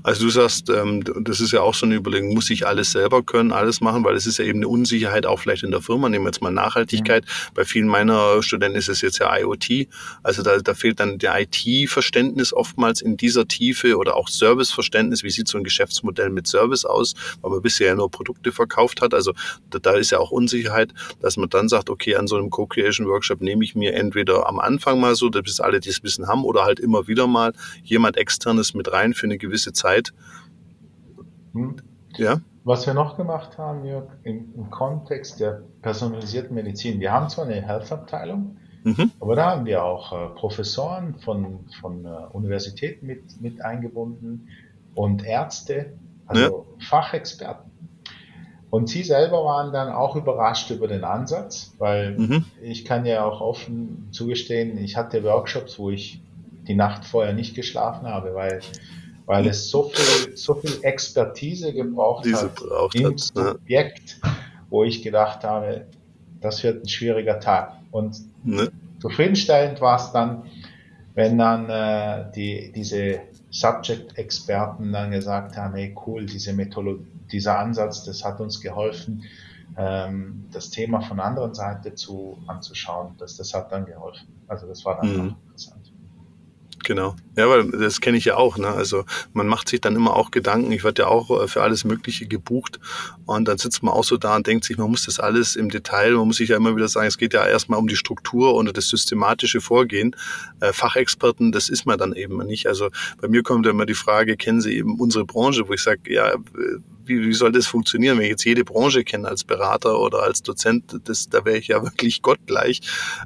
Also du sagst, ähm, das ist ja auch so eine Überlegung, muss ich alles selber können, alles machen, weil es ist ja eben eine Unsicherheit auch vielleicht in der Firma. Nehmen wir jetzt mal Nachhaltigkeit. Mhm. Bei vielen meiner Studenten ist es jetzt ja IoT. Also da, da fehlt dann der IT-Verständnis oftmals in dieser Tiefe oder auch Service-Verständnis. Wie sieht so ein Geschäftsmodell mit Service aus, weil man bisher ja nur Produkte verkauft hat. Also da, da ist ja auch Unsicherheit, dass man dann sagt, okay, an so einem Co-Creation-Workshop nehme ich mir entweder am Anfang mal so, bis alle das Wissen haben, oder halt immer wieder mal jemand externes mit rein für eine gewisse Zeit. Hm. Ja. Was wir noch gemacht haben, Jörg, im, im, Kontext der personalisierten Medizin, wir haben zwar eine Health-Abteilung, mhm. aber da haben wir auch äh, Professoren von, von äh, Universitäten mit, mit eingebunden und Ärzte, also ja. Fachexperten. Und sie selber waren dann auch überrascht über den Ansatz, weil mhm. ich kann ja auch offen zugestehen, ich hatte Workshops, wo ich die Nacht vorher nicht geschlafen habe, weil, weil es so viel, so viel Expertise gebraucht Diese hat braucht im hat, Subjekt, ne? wo ich gedacht habe, das wird ein schwieriger Tag. Und ne? zufriedenstellend war es dann, wenn dann äh, die, diese Subject-Experten dann gesagt haben, hey cool, diese Methodologie, dieser Ansatz, das hat uns geholfen, ähm, das Thema von der anderen Seite zu anzuschauen. Das, das hat dann geholfen. Also das war dann mhm. auch interessant. Genau. Ja, weil das kenne ich ja auch. Ne? Also man macht sich dann immer auch Gedanken. Ich werde ja auch äh, für alles Mögliche gebucht und dann sitzt man auch so da und denkt sich, man muss das alles im Detail. Man muss sich ja immer wieder sagen, es geht ja erstmal um die Struktur und das systematische Vorgehen. Äh, Fachexperten, das ist man dann eben nicht. Also bei mir kommt ja immer die Frage, kennen Sie eben unsere Branche, wo ich sage, ja, wie, wie soll das funktionieren, wenn ich jetzt jede Branche kenne als Berater oder als Dozent, das, da wäre ich ja wirklich gottgleich.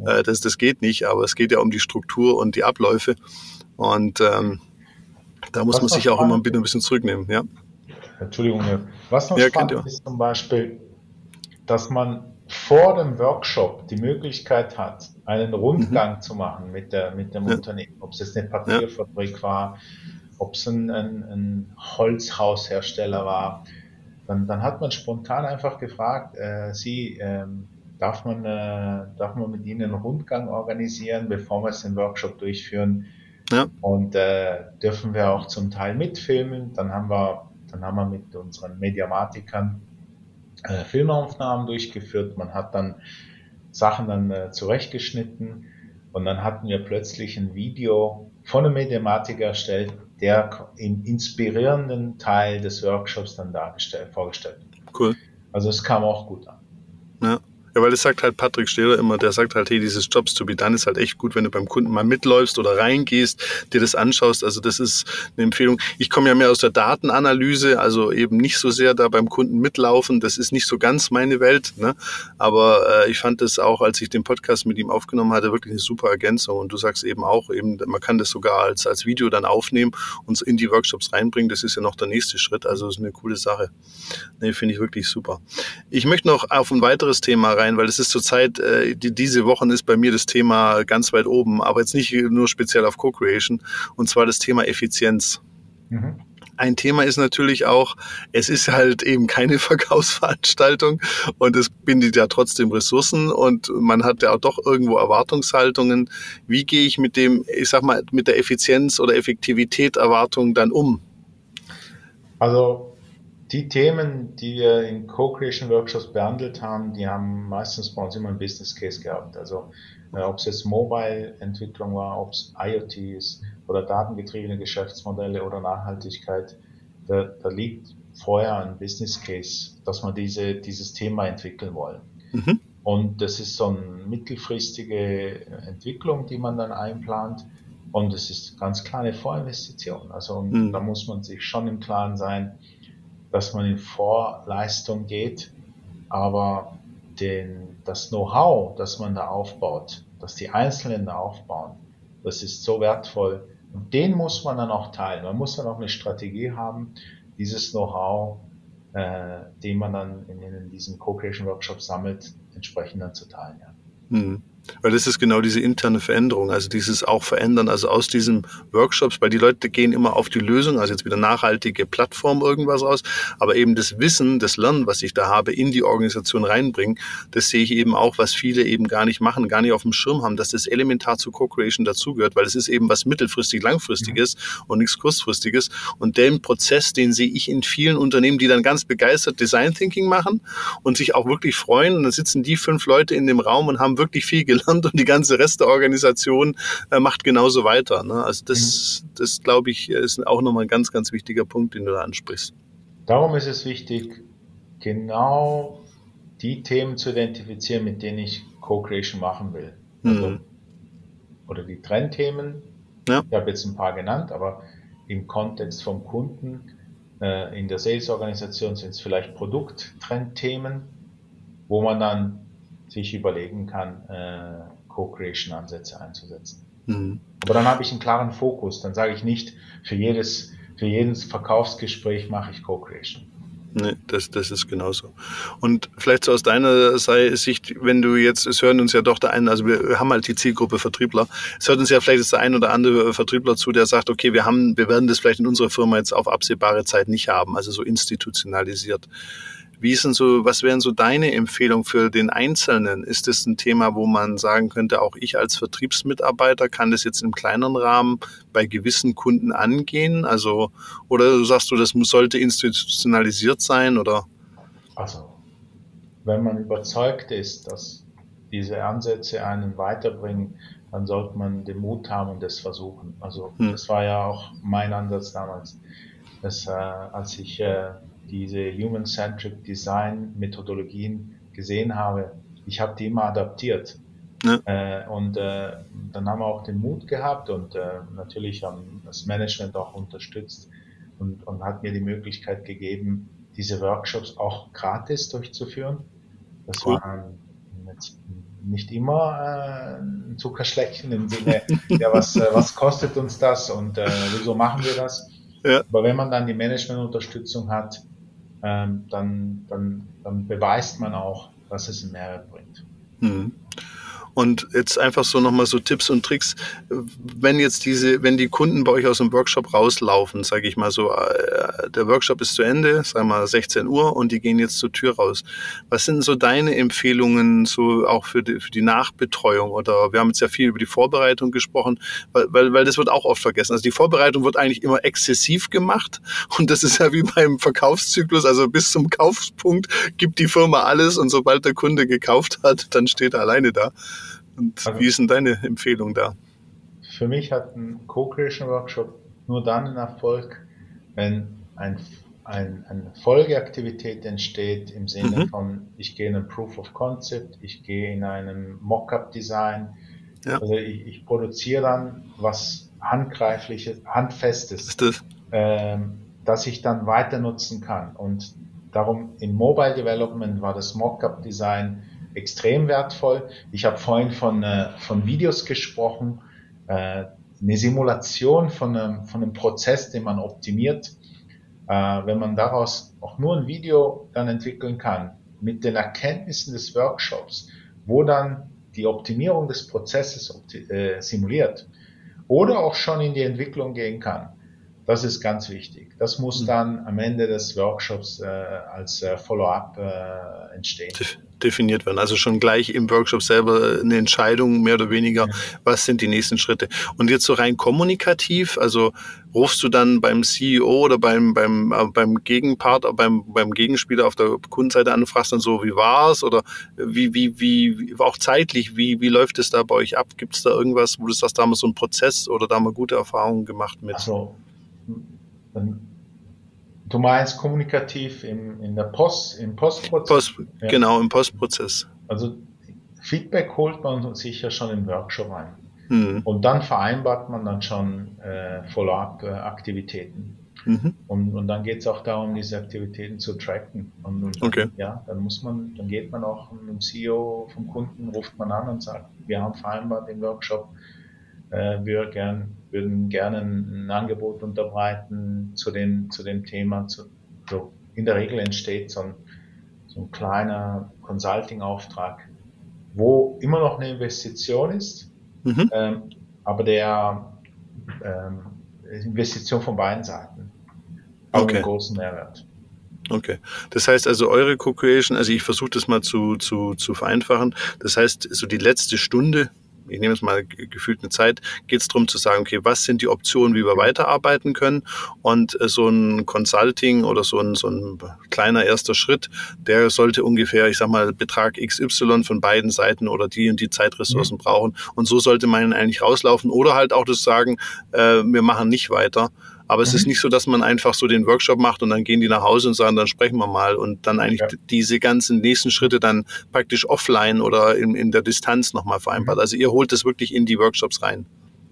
Äh, das, das geht nicht, aber es geht ja um die Struktur und die Abläufe. Und ähm, da muss was man sich auch immer ein bisschen zurücknehmen. Ja? Entschuldigung, was noch ja, spannend ist zum Beispiel, dass man vor dem Workshop die Möglichkeit hat, einen Rundgang mhm. zu machen mit, der, mit dem ja. Unternehmen. Ob es jetzt eine Papierfabrik war, ob es ein, ein, ein, Holzhaushersteller war. Dann, dann, hat man spontan einfach gefragt, äh, Sie, ähm, darf, man, äh, darf man mit Ihnen einen Rundgang organisieren, bevor wir den Workshop durchführen? Ja. Und äh, dürfen wir auch zum Teil mitfilmen. Dann haben wir, dann haben wir mit unseren Mediamatikern äh, Filmaufnahmen durchgeführt. Man hat dann Sachen dann äh, zurechtgeschnitten und dann hatten wir plötzlich ein Video von einem Mediamatiker erstellt, der im inspirierenden Teil des Workshops dann dargestellt, vorgestellt Cool. Also es kam auch gut an. Ja. Weil das sagt halt Patrick Stehler immer, der sagt halt, hey, dieses Jobs to be done ist halt echt gut, wenn du beim Kunden mal mitläufst oder reingehst, dir das anschaust. Also das ist eine Empfehlung. Ich komme ja mehr aus der Datenanalyse, also eben nicht so sehr da beim Kunden mitlaufen. Das ist nicht so ganz meine Welt. Ne? Aber äh, ich fand das auch, als ich den Podcast mit ihm aufgenommen hatte, wirklich eine super Ergänzung. Und du sagst eben auch, eben, man kann das sogar als, als Video dann aufnehmen und in die Workshops reinbringen. Das ist ja noch der nächste Schritt. Also ist eine coole Sache. Nee, finde ich wirklich super. Ich möchte noch auf ein weiteres Thema rein, weil es ist zurzeit, äh, die, diese Wochen ist bei mir das Thema ganz weit oben, aber jetzt nicht nur speziell auf Co-Creation, und zwar das Thema Effizienz. Mhm. Ein Thema ist natürlich auch, es ist halt eben keine Verkaufsveranstaltung und es bindet ja trotzdem Ressourcen und man hat ja auch doch irgendwo Erwartungshaltungen. Wie gehe ich mit dem, ich sag mal, mit der Effizienz oder Effektivität Erwartung dann um? Also die Themen, die wir in Co-Creation Workshops behandelt haben, die haben meistens bei uns immer einen Business Case gehabt. Also äh, ob es jetzt Mobile-Entwicklung war, ob es IoT ist oder datengetriebene Geschäftsmodelle oder Nachhaltigkeit, da, da, liegt vorher ein Business Case, dass wir diese, dieses Thema entwickeln wollen. Mhm. Und das ist so eine mittelfristige Entwicklung, die man dann einplant. Und es ist ganz klar eine Vorinvestition. Also mhm. da muss man sich schon im Klaren sein, dass man in Vorleistung geht, aber den, das Know-how, das man da aufbaut, dass die Einzelnen da aufbauen, das ist so wertvoll. Und den muss man dann auch teilen. Man muss dann auch eine Strategie haben, dieses Know-how, äh, den man dann in, in diesen Co-Creation Workshops sammelt, entsprechend dann zu teilen. Ja. Mhm. Weil das ist genau diese interne Veränderung, also dieses auch verändern, also aus diesen Workshops, weil die Leute gehen immer auf die Lösung, also jetzt wieder nachhaltige Plattform irgendwas aus, aber eben das Wissen, das Lernen, was ich da habe, in die Organisation reinbringen, das sehe ich eben auch, was viele eben gar nicht machen, gar nicht auf dem Schirm haben, dass das elementar zu Co-Creation dazugehört, weil es ist eben was mittelfristig langfristiges ja. und nichts kurzfristiges und den Prozess, den sehe ich in vielen Unternehmen, die dann ganz begeistert Design Thinking machen und sich auch wirklich freuen und dann sitzen die fünf Leute in dem Raum und haben wirklich viel gelernt und die ganze Rest der Organisation äh, macht genauso weiter. Ne? Also das, mhm. das glaube ich, ist auch nochmal ein ganz, ganz wichtiger Punkt, den du da ansprichst. Darum ist es wichtig, genau die Themen zu identifizieren, mit denen ich Co-Creation machen will. Also, mhm. Oder die Trendthemen. Ja. Ich habe jetzt ein paar genannt, aber im Kontext vom Kunden, äh, in der Sales-Organisation sind es vielleicht Produkttrendthemen, wo man dann sich überlegen kann, äh, Co-Creation-Ansätze einzusetzen. Mhm. Aber dann habe ich einen klaren Fokus. Dann sage ich nicht, für jedes, für jedes Verkaufsgespräch mache ich Co-Creation. Nee, das, das ist genauso. Und vielleicht so aus deiner Sicht, wenn du jetzt, es hören uns ja doch der eine, also wir haben halt die Zielgruppe Vertriebler, es hört uns ja vielleicht jetzt der ein oder andere Vertriebler zu, der sagt, okay, wir haben, wir werden das vielleicht in unserer Firma jetzt auf absehbare Zeit nicht haben, also so institutionalisiert. Wie ist denn so, was wären so deine Empfehlungen für den Einzelnen? Ist das ein Thema, wo man sagen könnte, auch ich als Vertriebsmitarbeiter kann das jetzt im kleineren Rahmen bei gewissen Kunden angehen? Also, oder sagst du, das sollte institutionalisiert sein oder? Also, wenn man überzeugt ist, dass diese Ansätze einen weiterbringen, dann sollte man den Mut haben und das versuchen. Also, hm. das war ja auch mein Ansatz damals. Das, äh, als ich äh, diese Human-Centric Design Methodologien gesehen habe, ich habe die immer adaptiert. Ja. Äh, und äh, dann haben wir auch den Mut gehabt und äh, natürlich haben das Management auch unterstützt und, und hat mir die Möglichkeit gegeben, diese Workshops auch gratis durchzuführen. Das cool. war jetzt nicht immer äh, ein Zuckerschleckchen im Sinne, ja, was, äh, was kostet uns das und äh, wieso machen wir das? Ja. Aber wenn man dann die Managementunterstützung hat, ähm, dann, dann, dann beweist man auch, dass es einen Mehrwert bringt. Mhm. Und jetzt einfach so nochmal so Tipps und Tricks, wenn jetzt diese, wenn die Kunden bei euch aus dem Workshop rauslaufen, sage ich mal so, äh, der Workshop ist zu Ende, sagen wir mal 16 Uhr und die gehen jetzt zur Tür raus. Was sind so deine Empfehlungen so auch für die, für die Nachbetreuung? Oder wir haben jetzt ja viel über die Vorbereitung gesprochen, weil, weil, weil das wird auch oft vergessen. Also die Vorbereitung wird eigentlich immer exzessiv gemacht und das ist ja wie beim Verkaufszyklus, also bis zum Kaufspunkt gibt die Firma alles und sobald der Kunde gekauft hat, dann steht er alleine da. Und also, wie ist denn deine Empfehlung da? Für mich hat ein Co-Creation-Workshop nur dann einen Erfolg, wenn ein, ein, eine Folgeaktivität entsteht im Sinne mhm. von, ich gehe in ein Proof of Concept, ich gehe in einem Mockup-Design. Ja. Also ich, ich, produziere dann was Handgreifliches, Handfestes, das? Ähm, das ich dann weiter nutzen kann. Und darum im Mobile Development war das Mockup-Design extrem wertvoll. Ich habe vorhin von, äh, von Videos gesprochen, äh, eine Simulation von einem, von einem Prozess, den man optimiert. Äh, wenn man daraus auch nur ein Video dann entwickeln kann, mit den Erkenntnissen des Workshops, wo dann die Optimierung des Prozesses äh, simuliert oder auch schon in die Entwicklung gehen kann. Das ist ganz wichtig. Das muss mhm. dann am Ende des Workshops äh, als äh, Follow-up äh, entstehen definiert werden. Also schon gleich im Workshop selber eine Entscheidung, mehr oder weniger, was sind die nächsten Schritte. Und jetzt so rein kommunikativ, also rufst du dann beim CEO oder beim, beim, äh, beim Gegenpart, beim, beim Gegenspieler auf der Kundenseite an und fragst dann so, wie war's oder wie, wie, wie, auch zeitlich, wie, wie läuft es da bei euch ab? Gibt es da irgendwas, wo du sagst, da haben wir so einen Prozess oder da haben wir gute Erfahrungen gemacht mit? Also, Du meinst kommunikativ im, in der Post, im Postprozess? Post, ja. Genau, im Postprozess. Also Feedback holt man sich ja schon im Workshop ein. Mhm. Und dann vereinbart man dann schon äh, Follow-up-Aktivitäten. Mhm. Und, und dann geht es auch darum, diese Aktivitäten zu tracken. Und, und okay. ja, dann muss man, dann geht man auch mit dem CEO vom Kunden, ruft man an und sagt, wir haben vereinbart den Workshop, äh, wir gern, würden gerne ein Angebot unterbreiten zu dem, zu dem Thema. Zu, so in der Regel entsteht so ein, so ein kleiner Consulting-Auftrag, wo immer noch eine Investition ist, mhm. ähm, aber der ähm, Investition von beiden Seiten. Aber okay. einen großen Mehrwert. Okay. Das heißt also, eure Co-Creation, also ich versuche das mal zu, zu, zu vereinfachen. Das heißt, so die letzte Stunde ich nehme es mal gefühlt eine Zeit, geht es darum zu sagen, okay, was sind die Optionen, wie wir weiterarbeiten können? Und äh, so ein Consulting oder so ein, so ein kleiner erster Schritt, der sollte ungefähr, ich sag mal, Betrag XY von beiden Seiten oder die und die Zeitressourcen mhm. brauchen. Und so sollte man eigentlich rauslaufen. Oder halt auch das sagen, äh, wir machen nicht weiter. Aber es mhm. ist nicht so, dass man einfach so den Workshop macht und dann gehen die nach Hause und sagen, dann sprechen wir mal und dann eigentlich ja. diese ganzen nächsten Schritte dann praktisch offline oder in, in der Distanz nochmal vereinbart. Mhm. Also ihr holt es wirklich in die Workshops rein.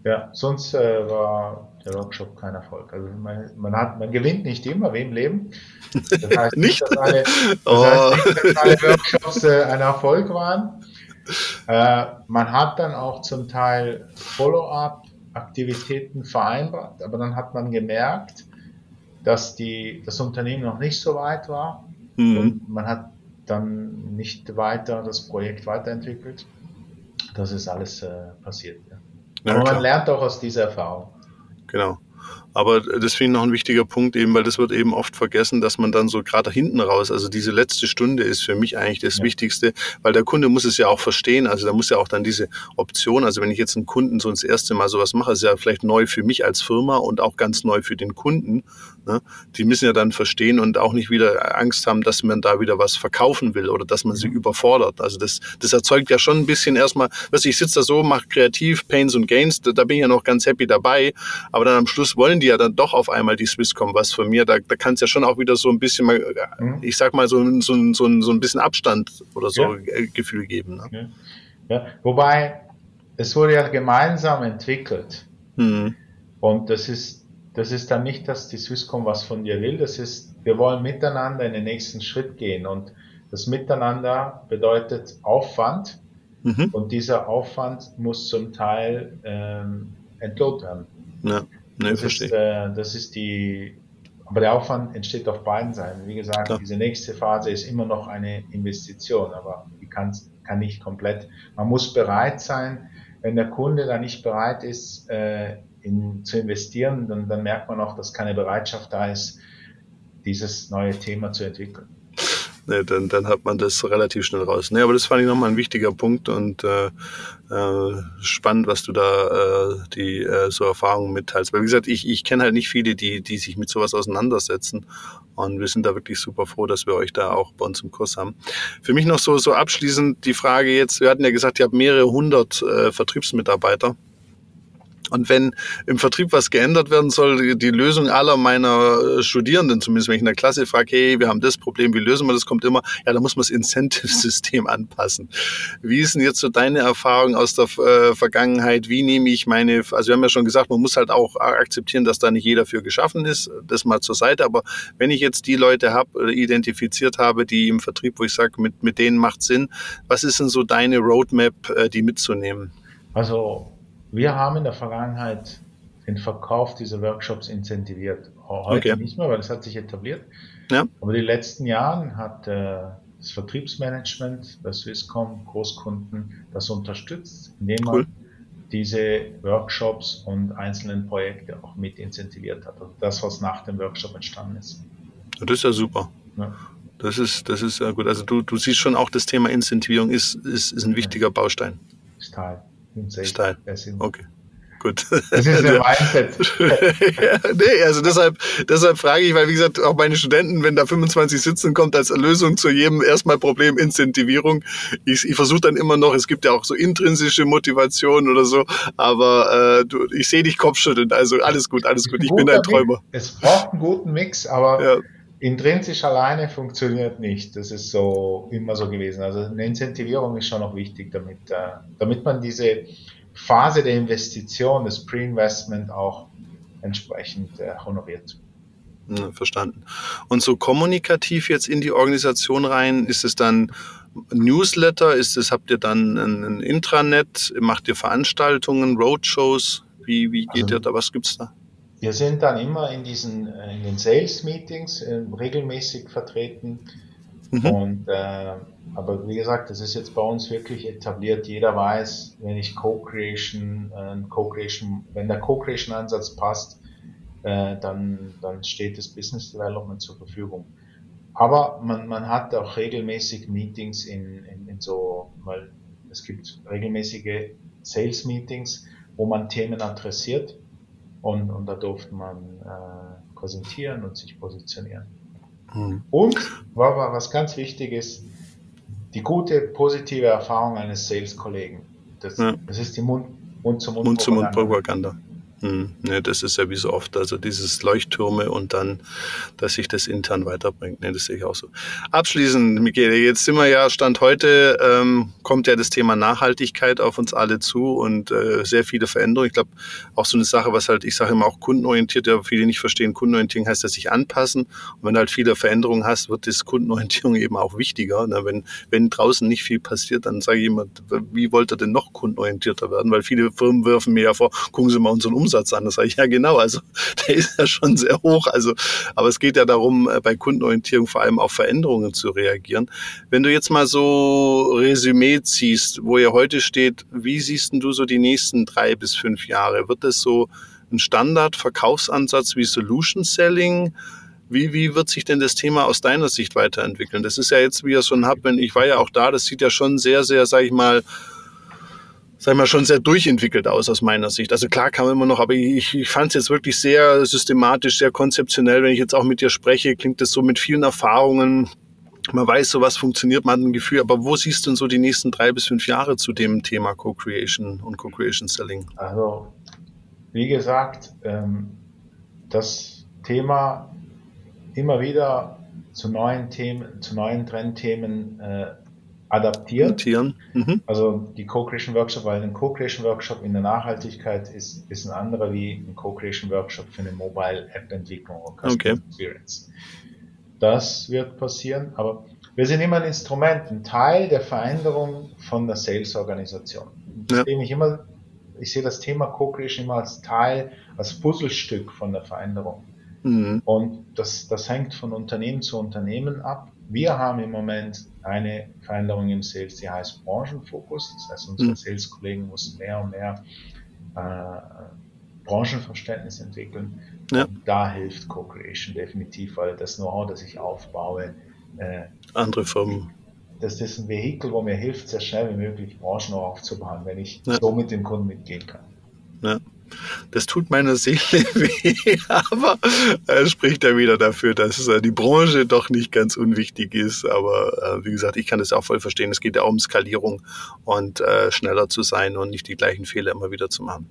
Ja, sonst äh, war der Workshop kein Erfolg. Also man, man, hat, man gewinnt nicht immer wie im Leben. Das heißt nicht, dass alle, das oh. heißt nicht, dass alle Workshops äh, ein Erfolg waren. Äh, man hat dann auch zum Teil Follow-up Aktivitäten vereinbart, aber dann hat man gemerkt, dass die, das Unternehmen noch nicht so weit war mhm. und man hat dann nicht weiter das Projekt weiterentwickelt. Das ist alles äh, passiert. Ja. Ja, aber klar. man lernt auch aus dieser Erfahrung. Genau. Aber das finde ich noch ein wichtiger Punkt eben, weil das wird eben oft vergessen, dass man dann so gerade hinten raus, also diese letzte Stunde ist für mich eigentlich das ja. Wichtigste, weil der Kunde muss es ja auch verstehen. Also da muss ja auch dann diese Option, also wenn ich jetzt einen Kunden so das erste Mal sowas mache, ist ja vielleicht neu für mich als Firma und auch ganz neu für den Kunden. Ne? Die müssen ja dann verstehen und auch nicht wieder Angst haben, dass man da wieder was verkaufen will oder dass man sie mhm. überfordert. Also das, das erzeugt ja schon ein bisschen erstmal, was ich sitze da so, mache kreativ, Pains und Gains, da, da, bin ich ja noch ganz happy dabei, aber dann am Schluss wollen die ja dann doch auf einmal die Swisscom was von mir. Da, da kann es ja schon auch wieder so ein bisschen mal, mhm. ich sag mal, so, so, so, so ein bisschen Abstand oder so ja. Äh, Gefühl geben. Ne? Ja. ja. Wobei, es wurde ja gemeinsam entwickelt. Mhm. Und das ist das ist dann nicht, dass die Swisscom was von dir will, das ist, wir wollen miteinander in den nächsten Schritt gehen und das Miteinander bedeutet Aufwand mhm. und dieser Aufwand muss zum Teil ähm, entlohnt werden. Ja, nee, das, verstehe. Ist, äh, das ist die, aber der Aufwand entsteht auf beiden Seiten. Wie gesagt, Klar. diese nächste Phase ist immer noch eine Investition, aber die kann, kann nicht komplett. Man muss bereit sein, wenn der Kunde da nicht bereit ist, äh, in, zu investieren, dann, dann merkt man auch, dass keine Bereitschaft da ist, dieses neue Thema zu entwickeln. Nee, dann, dann hat man das relativ schnell raus. Nee, aber das fand ich nochmal ein wichtiger Punkt und äh, äh, spannend, was du da äh, die äh, so Erfahrungen mitteilst. Weil wie gesagt, ich, ich kenne halt nicht viele, die, die sich mit sowas auseinandersetzen. Und wir sind da wirklich super froh, dass wir euch da auch bei uns im Kurs haben. Für mich noch so, so abschließend die Frage jetzt, wir hatten ja gesagt, ihr habt mehrere hundert äh, Vertriebsmitarbeiter. Und wenn im Vertrieb was geändert werden soll, die Lösung aller meiner äh, Studierenden, zumindest wenn ich in der Klasse frage, hey, wir haben das Problem, wie lösen wir das, kommt immer, ja, da muss man das Incentive-System anpassen. Wie ist denn jetzt so deine Erfahrung aus der äh, Vergangenheit? Wie nehme ich meine, also wir haben ja schon gesagt, man muss halt auch akzeptieren, dass da nicht jeder für geschaffen ist, das mal zur Seite, aber wenn ich jetzt die Leute habe, identifiziert habe, die im Vertrieb, wo ich sage, mit, mit denen macht Sinn, was ist denn so deine Roadmap, äh, die mitzunehmen? Also wir haben in der Vergangenheit den Verkauf dieser Workshops incentiviert. Heute okay. nicht mehr, weil es hat sich etabliert. Ja. Aber die letzten Jahre hat äh, das Vertriebsmanagement der Swisscom Großkunden das unterstützt, indem man cool. diese Workshops und einzelnen Projekte auch mit incentiviert hat. Also das, was nach dem Workshop entstanden ist. Das ist ja super. Ja. Das ist, das ist ja gut. Also du, du siehst schon auch, das Thema Incentivierung ist, ist, ist ein wichtiger Baustein. Ist Teil. Stein. Okay. Gut. Das ist der Mindset. ja, nee, also deshalb, deshalb frage ich, weil wie gesagt, auch meine Studenten, wenn da 25 sitzen, kommt als Lösung zu jedem erstmal Problem Incentivierung. Ich, ich versuche dann immer noch, es gibt ja auch so intrinsische Motivation oder so, aber äh, du, ich sehe dich Kopfschütteln, also alles gut, alles gut, ich bin ein Träumer. Es braucht einen guten Mix, aber ja. Intrinsisch alleine funktioniert nicht. Das ist so immer so gewesen. Also eine Incentivierung ist schon noch wichtig, damit, äh, damit man diese Phase der Investition, des Pre-Investment auch entsprechend äh, honoriert. Ja, verstanden. Und so kommunikativ jetzt in die Organisation rein, ist es dann Newsletter? Ist es, habt ihr dann ein, ein Intranet? Macht ihr Veranstaltungen, Roadshows? Wie, wie geht also, ihr da? Was gibt's da? Wir sind dann immer in diesen äh, in den Sales Meetings äh, regelmäßig vertreten. Mhm. Und äh, aber wie gesagt, das ist jetzt bei uns wirklich etabliert. Jeder weiß, wenn ich Co-Creation, äh, Co-Creation, wenn der Co-Creation-Ansatz passt, äh, dann, dann steht das Business Development zur Verfügung. Aber man, man hat auch regelmäßig Meetings in, in, in so, weil es gibt regelmäßige Sales Meetings, wo man Themen adressiert und, und da durfte man äh, präsentieren und sich positionieren. Mhm. Und was ganz wichtig ist, die gute, positive Erfahrung eines Sales-Kollegen. Das, ja. das ist die Mund-zu-Mund-Propaganda. Mund hm, ne, das ist ja wie so oft, also dieses Leuchttürme und dann, dass sich das intern weiterbringt. Ne, das sehe ich auch so. Abschließend, Michele, jetzt sind wir ja, Stand heute, ähm, kommt ja das Thema Nachhaltigkeit auf uns alle zu und äh, sehr viele Veränderungen. Ich glaube, auch so eine Sache, was halt, ich sage immer auch kundenorientiert, ja, viele nicht verstehen, kundenorientiert heißt, dass sich anpassen. Und wenn du halt viele Veränderungen hast, wird das Kundenorientierung eben auch wichtiger. Ne? Wenn, wenn draußen nicht viel passiert, dann sage ich immer, wie wollt ihr denn noch kundenorientierter werden? Weil viele Firmen werfen mir ja vor, gucken Sie mal unseren Umsatz Umsatz an. Das sage ich, ja genau, also der ist ja schon sehr hoch. Also, aber es geht ja darum, äh, bei Kundenorientierung vor allem auf Veränderungen zu reagieren. Wenn du jetzt mal so Resümee ziehst, wo ihr heute steht, wie siehst du so die nächsten drei bis fünf Jahre? Wird es so ein Standard-Verkaufsansatz wie Solution Selling? Wie, wie wird sich denn das Thema aus deiner Sicht weiterentwickeln? Das ist ja jetzt, wie ihr schon habt, wenn ich war ja auch da, das sieht ja schon sehr, sehr, sag ich mal, sag ich mal, schon sehr durchentwickelt aus aus meiner Sicht. Also klar kann man immer noch, aber ich, ich fand es jetzt wirklich sehr systematisch, sehr konzeptionell. Wenn ich jetzt auch mit dir spreche, klingt das so mit vielen Erfahrungen. Man weiß, so was funktioniert, man hat ein Gefühl. Aber wo siehst du denn so die nächsten drei bis fünf Jahre zu dem Thema Co-Creation und Co-Creation Selling? Also, wie gesagt, ähm, das Thema immer wieder zu neuen Themen, zu neuen Trendthemen äh, adaptieren. adaptieren. Mhm. Also die Co-Creation Workshop, weil ein Co-Creation Workshop in der Nachhaltigkeit ist, ist ein anderer wie ein Co-Creation Workshop für eine Mobile App Entwicklung oder Customer okay. Experience. Das wird passieren, aber wir sind immer ein Instrument, ein Teil der Veränderung von der Sales-Organisation. Ja. Ich, ich sehe das Thema Co-Creation immer als Teil, als Puzzlestück von der Veränderung. Mhm. Und das, das hängt von Unternehmen zu Unternehmen ab. Wir haben im Moment eine Veränderung im Sales, die heißt Branchenfokus. Das heißt, unsere mhm. Sales-Kollegen mussten mehr und mehr äh, Branchenverständnis entwickeln. Ja. da hilft Co-Creation definitiv, weil das Know-how, das ich aufbaue, äh, andere Firmen. Das ist ein Vehikel, wo mir hilft, sehr schnell wie möglich Branchen auch aufzubauen, wenn ich ja. so mit dem Kunden mitgehen kann. Ja. Das tut meiner Seele weh, aber er spricht ja wieder dafür, dass äh, die Branche doch nicht ganz unwichtig ist. Aber äh, wie gesagt, ich kann das auch voll verstehen. Es geht ja auch um Skalierung und äh, schneller zu sein und nicht die gleichen Fehler immer wieder zu machen.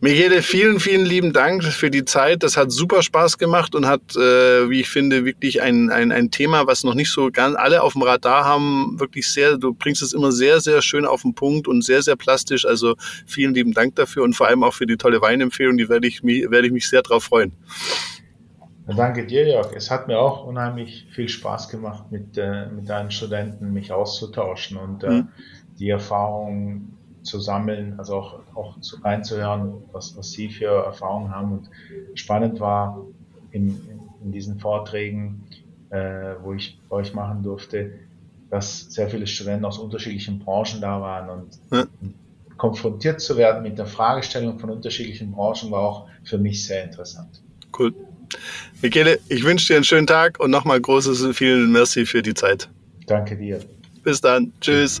Michele, vielen, vielen lieben Dank für die Zeit. Das hat super Spaß gemacht und hat, äh, wie ich finde, wirklich ein, ein, ein Thema, was noch nicht so ganz alle auf dem Radar haben, wirklich sehr, du bringst es immer sehr, sehr schön auf den Punkt und sehr, sehr plastisch. Also vielen lieben Dank dafür und vor allem auch für die tolle Weinempfehlung. Die werde ich, werde ich mich sehr drauf freuen. Danke dir, Jörg. Es hat mir auch unheimlich viel Spaß gemacht, mit, äh, mit deinen Studenten mich auszutauschen und äh, mhm. die Erfahrung zu sammeln, also auch, auch zu, reinzuhören, was, was Sie für Erfahrungen haben. Und spannend war in, in diesen Vorträgen, äh, wo ich bei euch machen durfte, dass sehr viele Studenten aus unterschiedlichen Branchen da waren und ja. konfrontiert zu werden mit der Fragestellung von unterschiedlichen Branchen war auch für mich sehr interessant. Cool. Michele, ich wünsche dir einen schönen Tag und nochmal großes vielen Merci für die Zeit. Danke dir. Bis dann. Tschüss.